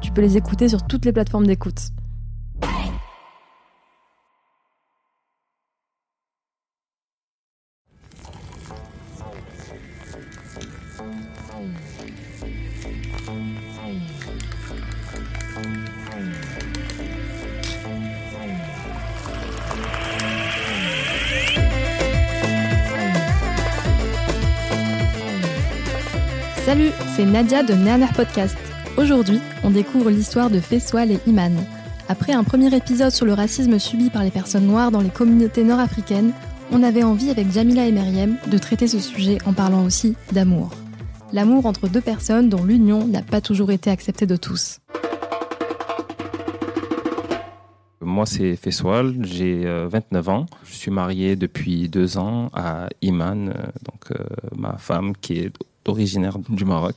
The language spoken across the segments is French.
Tu peux les écouter sur toutes les plateformes d'écoute. Salut, c'est Nadia de Nerner Podcast. Aujourd'hui, on découvre l'histoire de Fessoal et Iman. Après un premier épisode sur le racisme subi par les personnes noires dans les communautés nord-africaines, on avait envie avec Jamila et Meriem de traiter ce sujet en parlant aussi d'amour. L'amour entre deux personnes dont l'union n'a pas toujours été acceptée de tous. Moi, c'est Fessoal, j'ai 29 ans. Je suis marié depuis deux ans à Iman, euh, donc euh, ma femme qui est originaire du Maroc.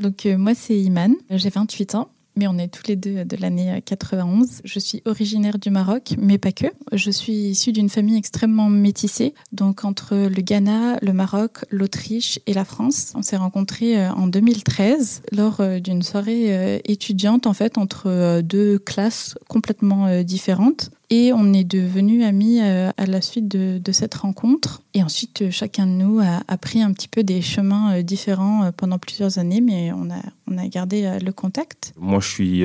Donc euh, moi c'est Iman, j'ai 28 ans. Mais on est tous les deux de l'année 91. Je suis originaire du Maroc, mais pas que. Je suis issue d'une famille extrêmement métissée, donc entre le Ghana, le Maroc, l'Autriche et la France. On s'est rencontrés euh, en 2013 lors euh, d'une soirée étudiante en fait entre deux classes complètement différentes. Et on est devenus amis euh, à la suite de, cette rencontre. Et ensuite, euh, chacun de nous a, pris un petit peu des chemins euh, différents pendant plusieurs années, mais on a, gardé le contact. Moi, je suis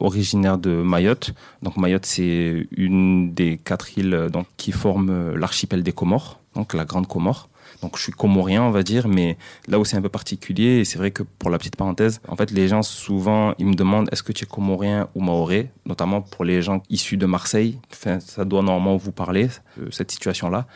originaire de Mayotte. Donc Mayotte, c'est une des quatre îles qui forment l'archipel des Comores, donc la Grande Comore. Donc je suis comorien, on va dire, mais là où c'est un peu particulier, et c'est vrai que pour la petite parenthèse, en fait, les gens souvent, ils me demandent est-ce que tu es comorien ou maoré, notamment pour les gens issus de Marseille. Enfin, ça doit normalement vous parler, euh, cette situation-là.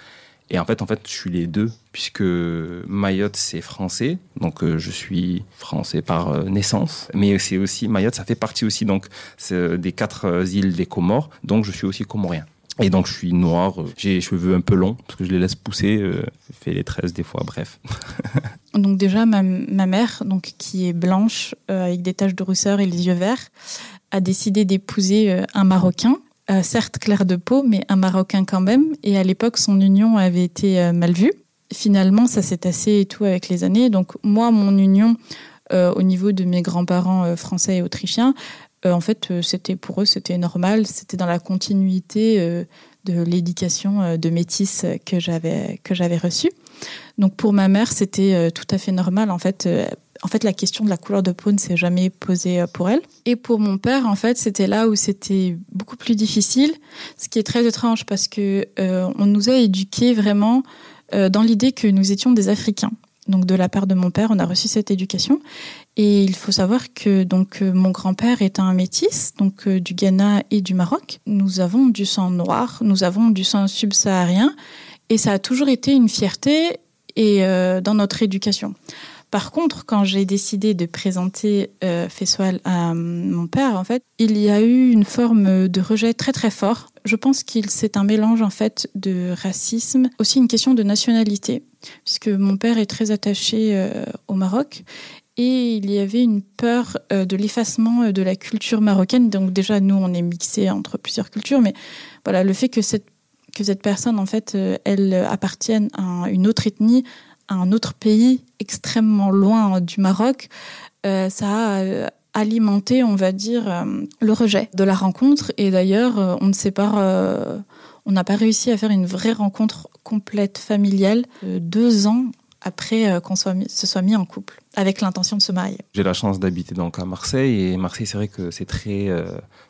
Et en fait, en fait, je suis les deux, puisque Mayotte, c'est français, donc euh, je suis français par euh, naissance, mais c'est aussi, Mayotte, ça fait partie aussi donc des quatre îles des Comores, donc je suis aussi comorien. Et donc je suis noir, j'ai les cheveux un peu longs parce que je les laisse pousser, euh, fais les tresses des fois, bref. donc déjà ma, mère, donc qui est blanche euh, avec des taches de rousseur et les yeux verts, a décidé d'épouser euh, un Marocain, euh, certes clair de peau, mais un Marocain quand même. Et à l'époque, son union avait été mal vue. Finalement, ça s'est tassé et tout avec les années. Donc moi, mon union au niveau de mes grands-parents français et autrichiens euh, en fait, euh, c'était pour eux, c'était normal. C'était dans la continuité euh, de l'éducation de métis que j'avais que j'avais reçue. Donc pour ma mère, c'était tout à fait normal. En fait, en fait, la question de la couleur de peau ne s'est jamais posée pour elle. Et pour mon père, en fait, c'était là où c'était beaucoup plus difficile, ce qui est très étrange parce que on nous a éduqués vraiment dans l'idée que nous étions des Africains. Donc de la part de mon père, on a reçu cette éducation. Et il faut savoir que donc euh, mon grand-père est un métis, donc euh, du Ghana et du Maroc. Nous avons du sang noir, nous avons du sang subsaharien, et ça a toujours été une fierté et euh, dans notre éducation. Par contre, quand j'ai décidé de présenter euh, Fessoal à mon père, en fait, il y a eu une forme de rejet très très fort. Je pense qu'il c'est un mélange en fait de racisme, aussi une question de nationalité, puisque mon père est très attaché au Maroc et il y avait une peur euh, de l'effacement euh, de la culture marocaine. Donc déjà, nous, on est mixés entre plusieurs cultures, mais voilà, le fait que cette, que cette personne, en fait, euh, elle appartienne à une autre ethnie, à un autre pays extrêmement loin du Maroc, ça a alimenté, on va dire, le rejet de la rencontre. Et d'ailleurs, on ne sait pas... on n'a pas réussi à faire une vraie rencontre complète familiale. deux ans après qu'on se soit mis en couple avec l'intention de se marier. J'ai la chance d'habiter donc à Marseille et Marseille c'est vrai que c'est très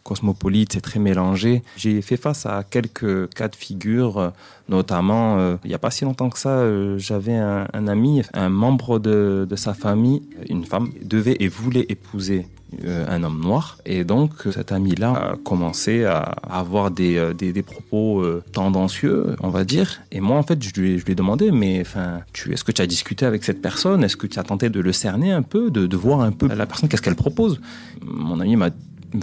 cosmopolite, c'est très mélangé. J'ai fait face à quelques cas de figure, notamment il n'y a pas si longtemps que ça, j'avais un, ami, un membre de, sa famille, une femme, devait et voulait épouser euh, un homme noir. Et donc, cet ami-là a commencé à avoir des, euh, des, propos euh, tendancieux, on va dire. Et moi, en fait, je lui, je lui ai demandé, mais enfin, est-ce que tu as discuté avec cette personne? Est-ce que tu as tenté de le cerner un peu, de, voir un peu la personne, qu'est-ce qu'elle propose Mon ami m'a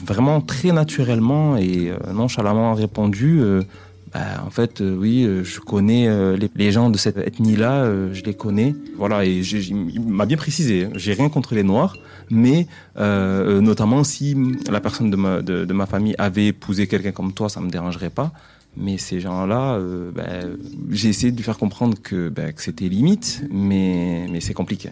vraiment très naturellement et nonchalamment répondu bah, en fait, euh, oui, euh, je connais euh, les, gens de cette ethnie-là, je les connais. Voilà, et il m'a bien précisé, j'ai rien contre les Noirs, mais notamment si la personne de ma, famille avait épousé quelqu'un comme toi, ça me dérangerait pas. Mais ces gens-là, bah, j'ai essayé de lui faire comprendre que, bah, c'était limite, mais c'est compliqué.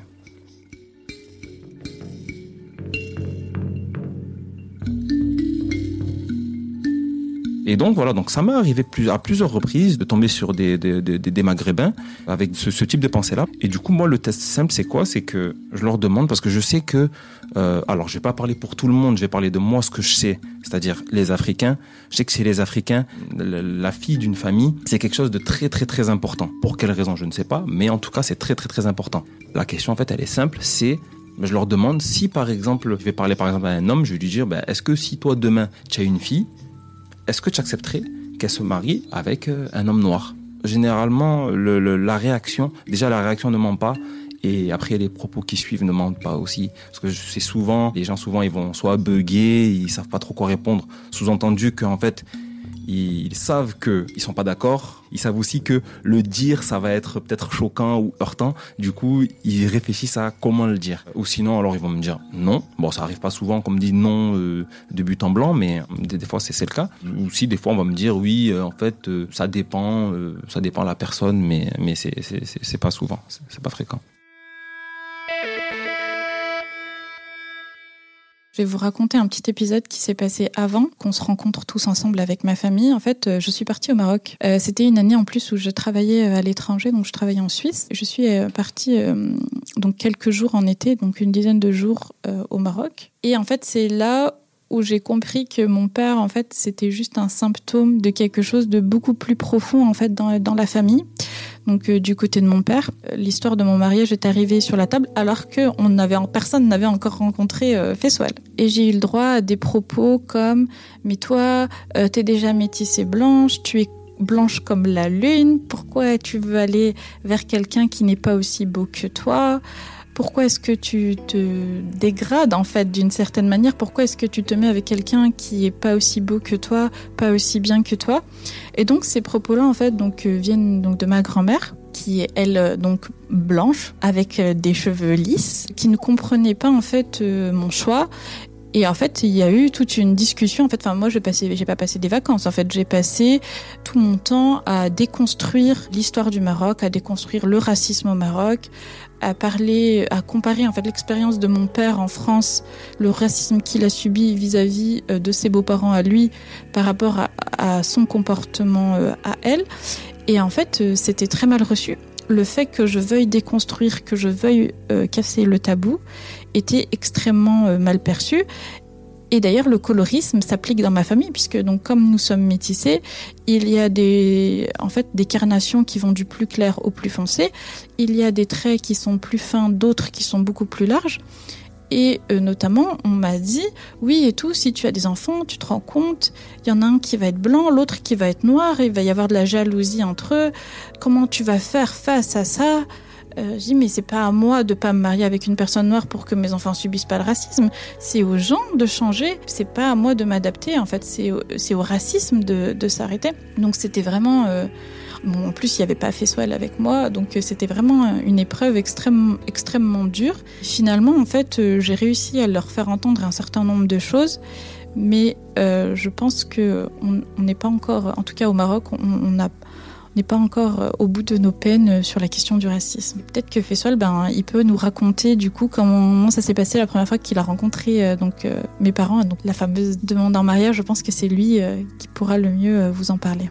Et donc voilà, donc ça m'est arrivé à plusieurs reprises de tomber sur des, maghrébins avec ce, type de pensée-là. Et du coup, moi, le test simple, c'est quoi? C'est que je leur demande, parce que je sais que, euh, alors je vais pas parler pour tout le monde, je vais parler de moi, ce que je sais, c'est-à-dire les Africains. Je sais que chez les Africains, la, fille d'une famille, c'est quelque chose de très très très important. Pour quelle raison, je ne sais pas, mais en tout cas, c'est très très très important. La question, en fait, elle est simple, c'est je leur demande si par exemple, je vais parler par exemple à un homme, je vais lui dire, ben, est-ce que si toi demain tu as une fille, est-ce que tu accepterais qu'elle se marie avec euh, un homme noir? Généralement, la réaction, déjà la réaction ne ment pas. Et après, les propos qui suivent ne mentent pas aussi. Parce que c'est souvent, les gens souvent, ils vont soit bugger, ils savent pas trop quoi répondre. Sous-entendu qu'en fait, ils savent qu'ils sont pas d'accord. Ils savent aussi que le dire, ça va être peut-être choquant ou heurtant. Du coup, ils réfléchissent à comment le dire. Ou sinon, alors ils vont me dire non. Bon, ça arrive pas souvent qu'on me dit non euh, de but en blanc, mais des, fois c'est le cas. Ou si des fois on va me dire oui, euh, en fait, euh, ça dépend, ça dépend de la personne, mais mais c'est pas souvent, c'est pas fréquent. Je vais vous raconter un petit épisode qui s'est passé avant qu'on se rencontre tous ensemble avec ma famille. En fait, euh, je suis partie au Maroc. Euh, c'était une année en plus où je travaillais euh, à l'étranger, donc je travaillais en Suisse. Je suis partie donc quelques jours en été, donc une dizaine de jours au Maroc. Et en fait, c'est là où j'ai compris que mon père, en fait, c'était juste un symptôme de quelque chose de beaucoup plus profond, en fait, dans, dans la famille. Donc, euh, du côté de mon père, euh, l'histoire de mon mariage est arrivée sur la table alors que on avait, personne n'avait encore rencontré euh, Et j'ai eu le droit à des propos comme Mais toi, euh, t'es déjà métissée blanche, tu es blanche comme la lune, pourquoi tu veux aller vers quelqu'un qui n'est pas aussi beau que toi? Pourquoi est-ce que tu te dégrades en fait d'une certaine manière? Pourquoi est-ce que tu te mets avec quelqu'un qui est pas aussi beau que toi, pas aussi bien que toi? Et donc ces propos-là en fait donc euh, viennent donc de ma grand-mère qui est elle euh, donc blanche avec euh, des cheveux lisses, qui ne comprenait pas en fait mon choix et en fait, il y a eu toute une discussion. En fait, enfin, moi, je j'ai pas passé des vacances. En fait, j'ai passé tout mon temps à déconstruire l'histoire du Maroc, à déconstruire le racisme au Maroc, à parler, à comparer en fait l'expérience de mon père en France, le racisme qu'il a subi vis-à-vis euh, de ses beaux-parents à lui par rapport à, son comportement euh, à elle. Et en fait, euh, c'était très mal reçu. Le fait que je veuille déconstruire, que je veuille casser le tabou, était extrêmement mal perçu. Et d'ailleurs, le colorisme s'applique dans ma famille, puisque donc comme nous sommes métissés, il y a des, en fait, des carnations qui vont du plus clair au plus foncé. Il y a des traits qui sont plus fins, d'autres qui sont beaucoup plus larges. Et euh, notamment, on m'a dit, oui et tout, si tu as des enfants, tu te rends compte, il y en a un qui va être blanc, l'autre qui va être noir, il va y avoir de la jalousie entre eux. Comment tu vas faire face à ça? Euh, je dis mais c'est pas à moi de pas me marier avec une personne noire pour que mes enfants subissent pas le racisme. C'est aux gens de changer. C'est pas à moi de m'adapter. En fait, c'est au, au, racisme de, s'arrêter. Donc c'était vraiment. Euh, en plus, il n'y avait pas Feswell avec moi, donc euh, c'était vraiment une épreuve extrêmement, dure. Finalement, en fait, j'ai réussi à leur faire entendre un certain nombre de choses, mais je pense que on n'est pas encore, en tout cas au Maroc, on a n'est pas encore euh, au bout de nos peines euh, sur la question du racisme. Peut-être que Fessol, ben, il peut nous raconter du coup comment ça s'est passé la première fois qu'il a rencontré euh, donc mes parents, donc la fameuse demande en mariage. Je pense que c'est lui qui pourra le mieux vous en parler.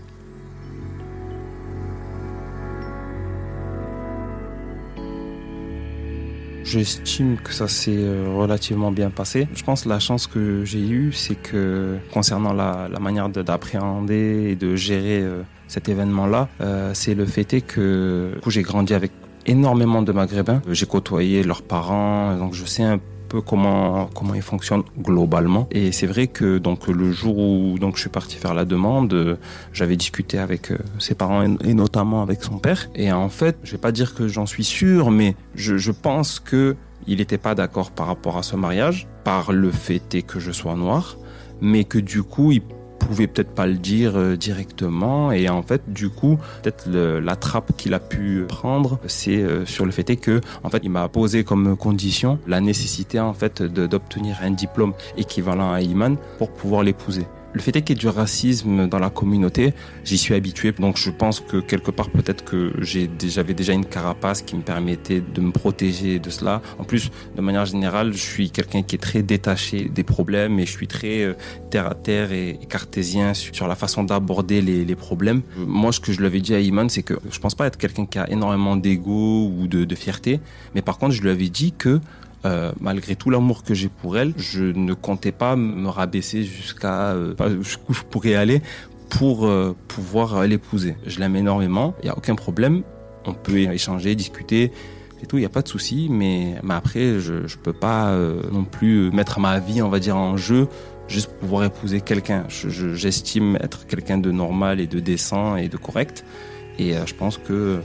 J'estime que ça s'est relativement bien passé. Je pense que la chance que j'ai eue, c'est que concernant la, manière d'appréhender et de gérer cet événement-là, euh, c'est le fait que j'ai grandi avec énormément de Maghrébins. J'ai côtoyé leurs parents, donc je sais un peu comment comment ils fonctionnent globalement. Et c'est vrai que donc le jour où donc je suis parti faire la demande, j'avais discuté avec euh, ses parents et notamment avec son père. Et en fait, je vais pas dire que j'en suis sûr, mais je, je pense que il n'était pas d'accord par rapport à ce mariage, par le fait que je sois noir, mais que du coup il pouvait peut-être pas le dire euh, directement. Et en fait du coup peut-être la trappe qu'il a pu prendre c'est euh, sur le fait est que en fait il m'a posé comme condition la nécessité en fait d'obtenir un diplôme équivalent à Iman pour pouvoir l'épouser le fait est qu'il y ait du racisme dans la communauté, j'y suis habitué. Donc je pense que quelque part peut-être que j'avais déjà une carapace qui me permettait de me protéger de cela. En plus, de manière générale, je suis quelqu'un qui est très détaché des problèmes et je suis très euh, terre à terre et cartésien sur la façon d'aborder les, problèmes. Moi, ce que je lui avais dit à Iman, c'est que je pense pas être quelqu'un qui a énormément d'ego ou de, de fierté, mais par contre, je lui avais dit que euh, malgré tout l'amour que j'ai pour elle, je ne comptais pas me rabaisser jusqu'à euh, jusqu'où je pourrais aller pour euh, pouvoir l'épouser. Je l'aime énormément, il n'y a aucun problème. On peut échanger, discuter et tout, il n'y a pas de souci. Mais, mais après, je ne peux pas non plus mettre ma vie, on va dire, en jeu juste pour pouvoir épouser quelqu'un. J'estime être quelqu'un de normal et de décent et de correct. Et je pense que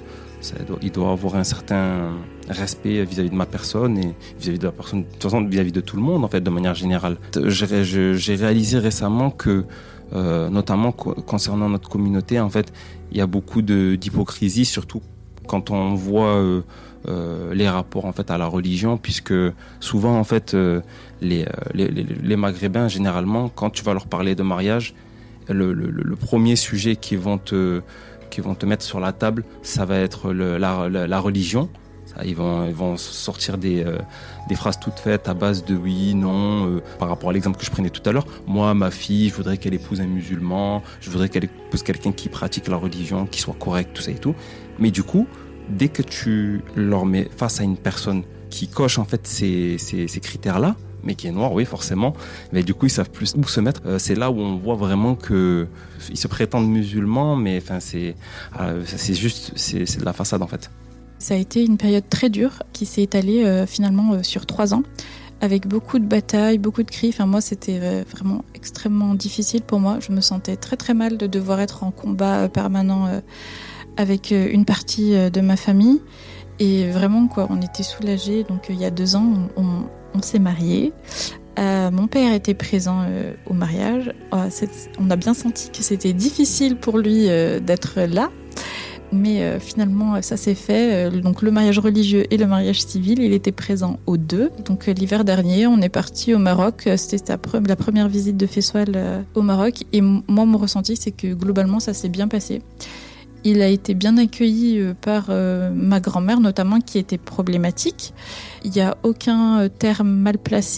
il doit avoir un certain respect vis-à-vis de ma personne et vis-à-vis de la personne, de toute façon vis-à-vis de tout le monde en fait, de manière générale. J'ai réalisé récemment que, euh, notamment concernant notre communauté, en fait, il y a beaucoup d'hypocrisie, surtout quand on voit euh, euh, les rapports en fait à la religion, puisque souvent en fait les, les, Maghrébins généralement, quand tu vas leur parler de mariage, le, le, le premier sujet qu'ils vont te qui vont te mettre sur la table, ça va être la, religion. Ils, vont, ils vont sortir des, euh, des phrases toutes faites à base de oui, non, euh, par rapport à l'exemple que je prenais tout à l'heure. Moi, ma fille, je voudrais qu'elle épouse un musulman, je voudrais qu'elle épouse quelqu'un qui pratique la religion, qui soit correct, tout ça et tout. Mais du coup, dès que tu leur mets face à une personne qui coche en fait ces, ces, ces critères-là, mais qui est noir, oui, forcément. Mais du coup, ils savent plus où se mettre. Euh, c'est là où on voit vraiment que ils se prétendent musulmans, mais enfin, c'est euh, juste c'est de la façade en fait. Ça a été une période très dure qui s'est étalée euh, finalement sur trois ans, avec beaucoup de batailles, beaucoup de cris. Enfin, moi, c'était vraiment extrêmement difficile pour moi. Je me sentais très très mal de devoir être en combat permanent avec une partie de ma famille. Et vraiment, quoi, on était soulagés. Donc, il y a deux ans, on s'est mariés. Euh, mon père était présent euh, au mariage. Euh, on a bien senti que c'était difficile pour lui d'être là. Mais finalement, ça s'est fait. donc le mariage religieux et le mariage civil, il était présent aux deux. Donc l'hiver dernier, on est parti au Maroc. C'était la première visite de Fessoal au Maroc. Et moi, mon ressenti, c'est que globalement, ça s'est bien passé. Il a été bien accueilli euh, par euh, ma grand-mère notamment qui était problématique. Il n'y a aucun euh, terme mal placé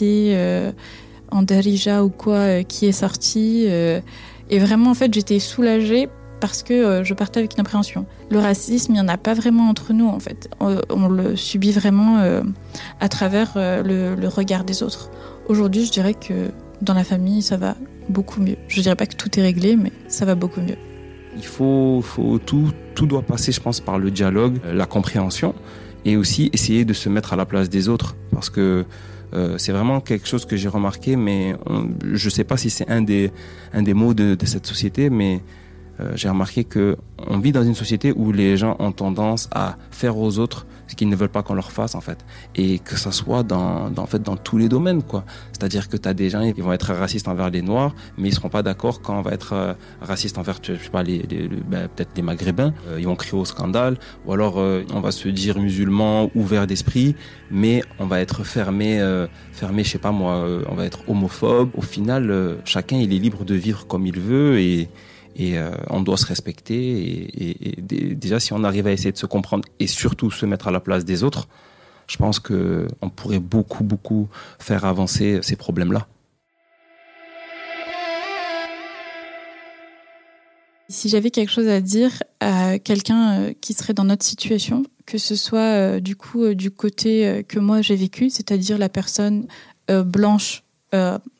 en darija ou quoi qui est sorti. et vraiment en fait j'étais soulagée parce que je partais avec une appréhension. Le racisme, il n'y en a pas vraiment entre nous en fait. On, le subit vraiment à travers le, le regard des autres. Aujourd'hui je dirais que dans la famille ça va beaucoup mieux. Je dirais pas que tout est réglé mais ça va beaucoup mieux. Il faut, faut tout, tout doit passer, je pense, par le dialogue, euh, la compréhension, et aussi essayer de se mettre à la place des autres, parce que euh, c'est vraiment quelque chose que j'ai remarqué, mais je ne sais pas si c'est un des, un des mots de, de cette société, mais euh, j'ai remarqué que on vit dans une société où les gens ont tendance à faire aux autres ce qu'ils ne veulent pas qu'on leur fasse en fait. Et que ça soit dans, en fait dans tous les domaines quoi. C'est-à-dire que tu as des gens qui vont être racistes envers les noirs mais ils seront pas d'accord quand on va être euh, raciste envers je sais pas les, ben, peut-être les maghrébins. Euh, ils vont crier au scandale. Ou alors on va se dire musulman ouvert d'esprit mais on va être fermé fermé je sais pas moi on va être homophobe. Au final chacun il est libre de vivre comme il veut et et euh, on doit se respecter. Et, déjà, si on arrive à essayer de se comprendre et surtout se mettre à la place des autres, je pense que on pourrait beaucoup, beaucoup faire avancer ces problèmes-là. Si j'avais quelque chose à dire à quelqu'un euh, qui serait dans notre situation, que ce soit du coup du côté que moi j'ai vécu, c'est-à-dire la personne blanche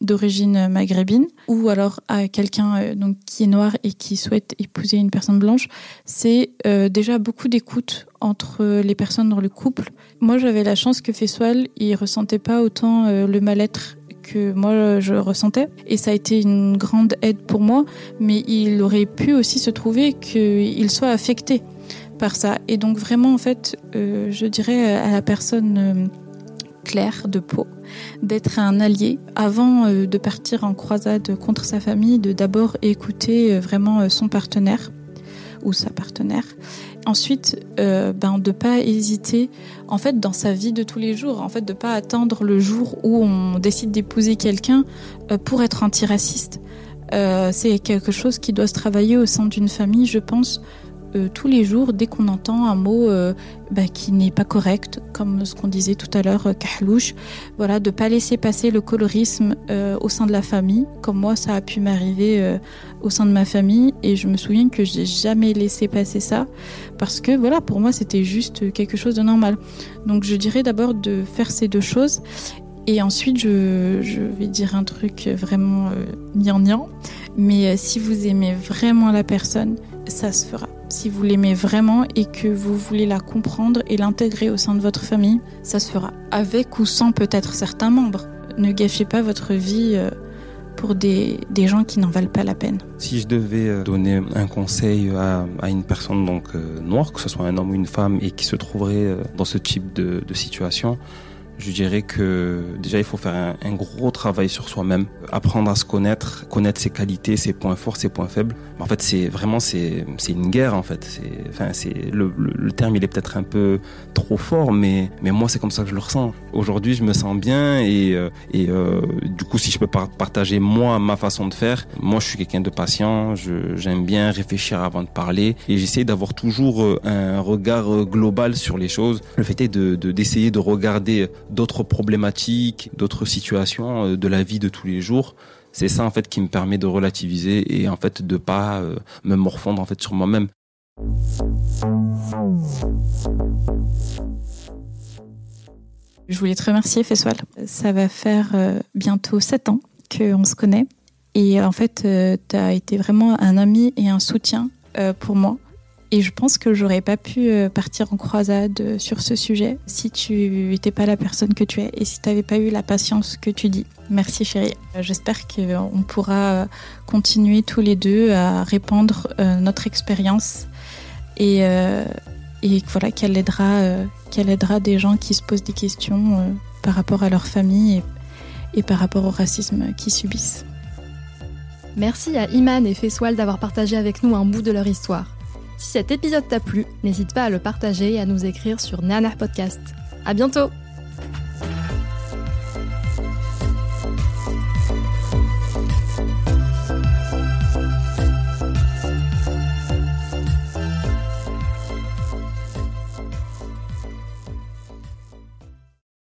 d'origine maghrébine, ou alors à quelqu'un donc qui est noir et qui souhaite épouser une personne blanche, c'est déjà beaucoup d'écoute entre les personnes dans le couple. Moi, j'avais la chance que Fessoal, il ressentait pas autant le mal-être que moi je ressentais. Et ça a été une grande aide pour moi, mais il aurait pu aussi se trouver qu'il soit affecté par ça. Et donc vraiment, en fait, euh, je dirais à la personne euh, claire de peau d'être un allié avant euh, de partir en croisade contre sa famille, de d'abord écouter vraiment son partenaire ou sa partenaire Ensuite, euh, ben, de pas hésiter, en fait, dans sa vie de tous les jours, en fait, de pas attendre le jour où on décide d'épouser quelqu'un euh, pour être antiraciste. Euh, c'est quelque chose qui doit se travailler au sein d'une famille, je pense, euh, tous les jours dès qu'on entend un mot euh, bah, qui n'est pas correct, comme ce qu'on disait tout à l'heure, euh, kahlouche. Voilà, de pas laisser passer le colorisme au sein de la famille, comme moi ça a pu m'arriver au sein de ma famille, et je me souviens que j'ai jamais laissé passer ça parce que voilà, pour moi c'était juste quelque chose de normal. Donc je dirais d'abord de faire ces deux choses. Et ensuite, je, vais dire un truc vraiment euh, mais si vous aimez vraiment la personne, ça se fera si vous l'aimez vraiment et que vous voulez la comprendre et l'intégrer au sein de votre famille, ça se fera. Avec ou sans peut-être certains membres. Ne gâchez pas votre vie euh, pour des, des gens qui n'en valent pas la peine. Si je devais euh, donner un conseil à, à une personne donc euh, noire, que ce soit un homme ou une femme, et qui se trouverait dans ce type de, de situation, je dirais que déjà il faut faire un, gros travail sur soi-même, apprendre à se connaître, connaître ses qualités, ses points forts, ses points faibles. En fait, c'est vraiment c'est une guerre en fait. Enfin c'est le, le, terme il est peut-être un peu trop fort, mais mais moi c'est comme ça que je le ressens. Aujourd'hui, je me sens bien et euh, et euh, du coup si je peux partager moi ma façon de faire, moi je suis quelqu'un de patient, j'aime bien réfléchir avant de parler et j'essaie d'avoir toujours euh, un regard global sur les choses. Le fait est de d'essayer de, de regarder d'autres problématiques, d'autres situations euh, de la vie de tous les jours. C'est ça en fait qui me permet de relativiser et en fait de pas euh, me morfondre en fait sur moi-même. Je voulais te remercier Fessoal. Ça va faire euh, bientôt sept ans qu'on se connaît et en fait tu as été vraiment un ami et un soutien pour moi et je pense que j'aurais pas pu euh, partir en croisade euh, sur ce sujet si tu n'étais pas la personne que tu es et si tu n'avais pas eu la patience que tu dis. Merci chérie. Euh, j'espère qu'on pourra continuer tous les deux à répandre notre expérience et, voilà qu'elle aidera, aidera des gens qui se posent des questions par rapport à leur famille et, par rapport au racisme qu'ils subissent. Merci à Iman et Fessoal d'avoir partagé avec nous un bout de leur histoire. Si cet épisode t'a plu, n'hésite pas à le partager et à nous écrire sur Nana Podcast. À bientôt!